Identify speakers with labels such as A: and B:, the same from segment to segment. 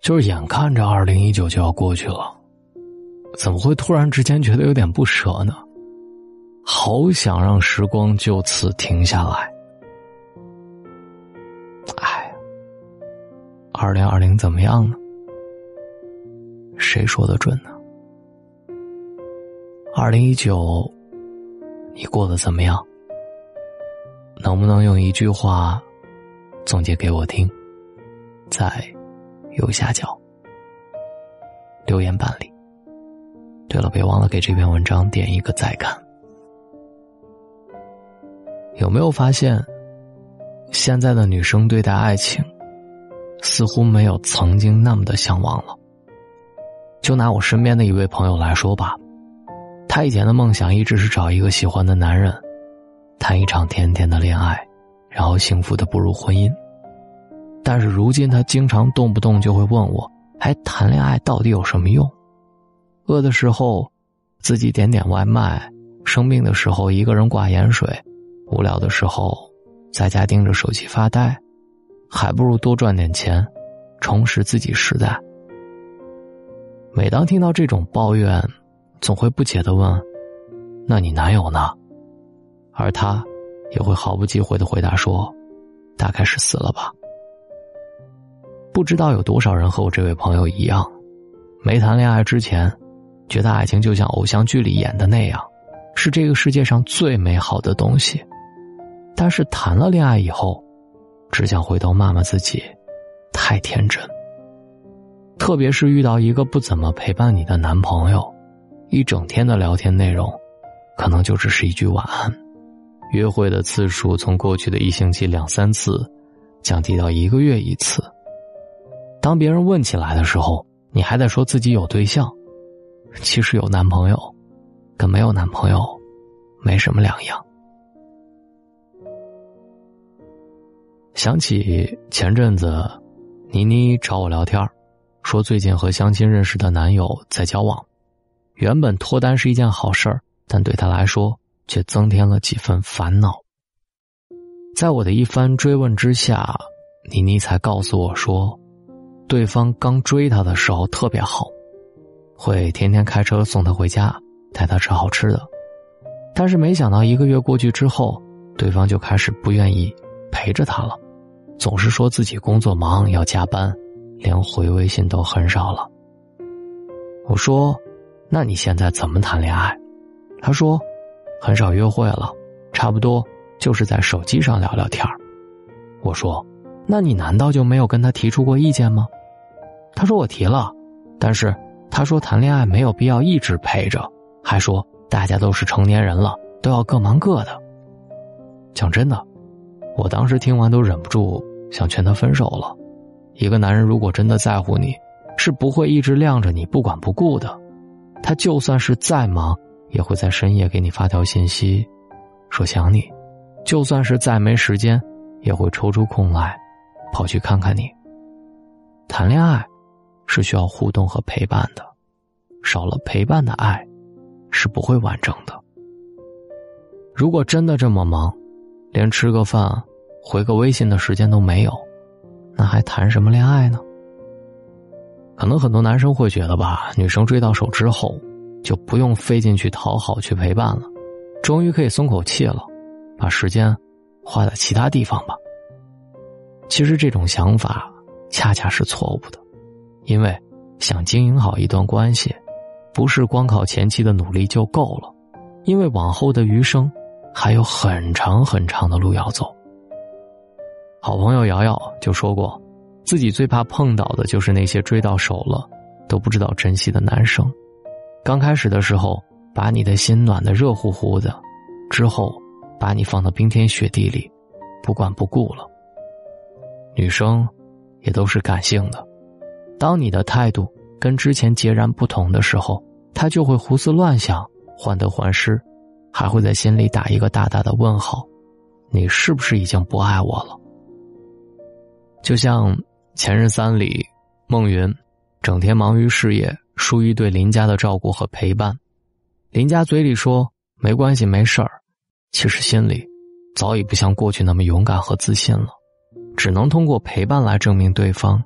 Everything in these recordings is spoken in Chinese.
A: 就是眼看着二零一九就要过去了，怎么会突然之间觉得有点不舍呢？好想让时光就此停下来。哎，二零二零怎么样呢？谁说的准呢？二零一九，你过得怎么样？能不能用一句话总结给我听？在右下角留言板里。对了，别忘了给这篇文章点一个再看。有没有发现，现在的女生对待爱情，似乎没有曾经那么的向往了？就拿我身边的一位朋友来说吧，他以前的梦想一直是找一个喜欢的男人，谈一场甜甜的恋爱，然后幸福的步入婚姻。但是如今他经常动不动就会问我：“还谈恋爱到底有什么用？饿的时候自己点点外卖，生病的时候一个人挂盐水。”无聊的时候，在家盯着手机发呆，还不如多赚点钱，充实自己时代。每当听到这种抱怨，总会不解的问：“那你男友呢？”而他也会毫不忌讳的回答说：“大概是死了吧。”不知道有多少人和我这位朋友一样，没谈恋爱之前，觉得爱情就像偶像剧里演的那样，是这个世界上最美好的东西。但是谈了恋爱以后，只想回头骂骂自己，太天真。特别是遇到一个不怎么陪伴你的男朋友，一整天的聊天内容，可能就只是一句晚安。约会的次数从过去的一星期两三次，降低到一个月一次。当别人问起来的时候，你还在说自己有对象，其实有男朋友，跟没有男朋友，没什么两样。想起前阵子，妮妮找我聊天说最近和相亲认识的男友在交往。原本脱单是一件好事儿，但对她来说却增添了几分烦恼。在我的一番追问之下，妮妮才告诉我说，对方刚追她的时候特别好，会天天开车送她回家，带她吃好吃的。但是没想到一个月过去之后，对方就开始不愿意。陪着他了，总是说自己工作忙要加班，连回微信都很少了。我说：“那你现在怎么谈恋爱？”他说：“很少约会了，差不多就是在手机上聊聊天我说：“那你难道就没有跟他提出过意见吗？”他说：“我提了，但是他说谈恋爱没有必要一直陪着，还说大家都是成年人了，都要各忙各的。”讲真的。我当时听完都忍不住想劝他分手了。一个男人如果真的在乎你，是不会一直晾着你不管不顾的。他就算是再忙，也会在深夜给你发条信息，说想你；就算是再没时间，也会抽出空来，跑去看看你。谈恋爱是需要互动和陪伴的，少了陪伴的爱，是不会完整的。如果真的这么忙，连吃个饭、回个微信的时间都没有，那还谈什么恋爱呢？可能很多男生会觉得吧，女生追到手之后，就不用费劲去讨好、去陪伴了，终于可以松口气了，把时间花在其他地方吧。其实这种想法恰恰是错误的，因为想经营好一段关系，不是光靠前期的努力就够了，因为往后的余生。还有很长很长的路要走。好朋友瑶瑶就说过，自己最怕碰到的就是那些追到手了都不知道珍惜的男生。刚开始的时候，把你的心暖的热乎乎的，之后把你放到冰天雪地里，不管不顾了。女生也都是感性的，当你的态度跟之前截然不同的时候，他就会胡思乱想，患得患失。还会在心里打一个大大的问号，你是不是已经不爱我了？就像《前任三》里，孟云整天忙于事业，疏于对林家的照顾和陪伴。林家嘴里说没关系没事儿，其实心里早已不像过去那么勇敢和自信了，只能通过陪伴来证明对方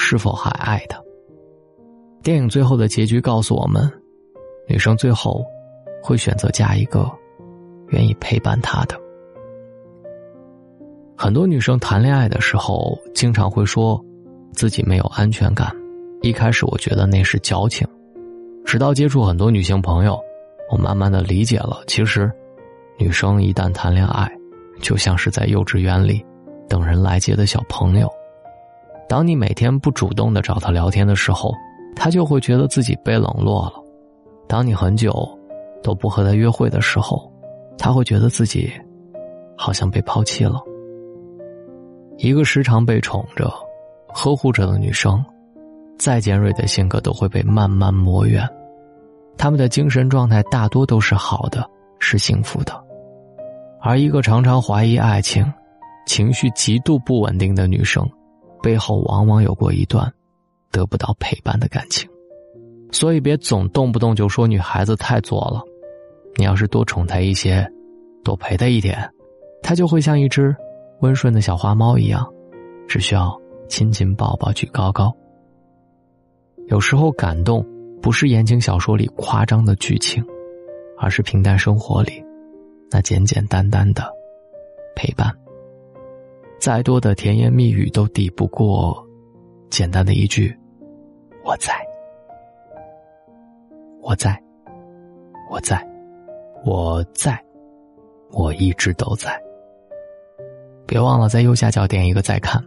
A: 是否还爱他。电影最后的结局告诉我们，女生最后会选择嫁一个愿意陪伴她的。很多女生谈恋爱的时候，经常会说自己没有安全感。一开始我觉得那是矫情，直到接触很多女性朋友，我慢慢的理解了，其实女生一旦谈恋爱，就像是在幼稚园里等人来接的小朋友。当你每天不主动的找他聊天的时候，他就会觉得自己被冷落了；当你很久都不和他约会的时候，他会觉得自己好像被抛弃了。一个时常被宠着、呵护着的女生，再尖锐的性格都会被慢慢磨圆。他们的精神状态大多都是好的，是幸福的；而一个常常怀疑爱情、情绪极度不稳定的女生。背后往往有过一段得不到陪伴的感情，所以别总动不动就说女孩子太作了。你要是多宠她一些，多陪她一点，她就会像一只温顺的小花猫一样，只需要亲亲抱抱举高高。有时候感动不是言情小说里夸张的剧情，而是平淡生活里那简简单单的陪伴。再多的甜言蜜语都抵不过简单的一句“我在，我在，我在，我在，我一直都在。”别忘了在右下角点一个再看，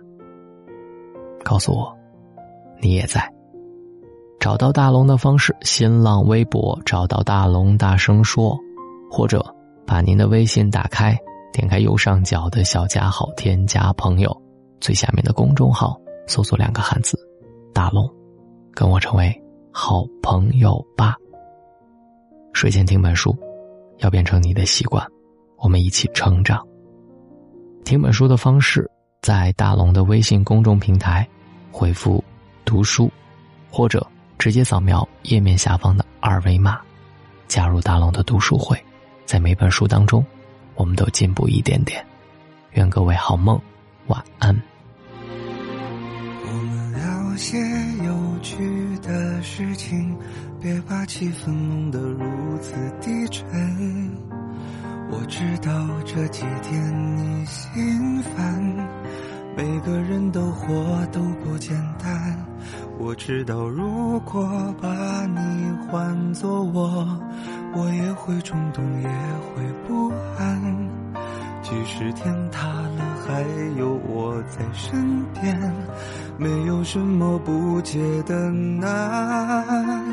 A: 告诉我你也在。找到大龙的方式：新浪微博找到大龙，大声说，或者把您的微信打开。点开右上角的小加号，添加朋友，最下面的公众号搜索两个汉字“大龙”，跟我成为好朋友吧。睡前听本书，要变成你的习惯，我们一起成长。听本书的方式，在大龙的微信公众平台回复“读书”，或者直接扫描页面下方的二维码，加入大龙的读书会，在每本书当中。我们都进步一点点，愿各位好梦，晚安。
B: 我们聊些有趣的事情，别把气氛弄得如此低沉。我知道这几天你心烦，每个人都活都不简单。我知道如果把你换作我。我也会冲动，也会不安。即使天塌了，还有我在身边，没有什么不解的难。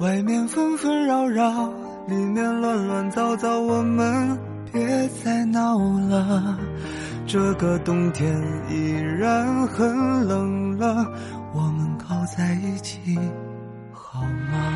B: 外面纷纷扰扰，里面乱乱糟糟，我们别再闹了。这个冬天依然很冷了，我们靠在一起好吗？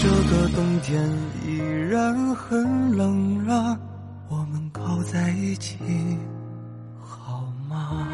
B: 这个冬天依然很冷，让我们靠在一起好吗？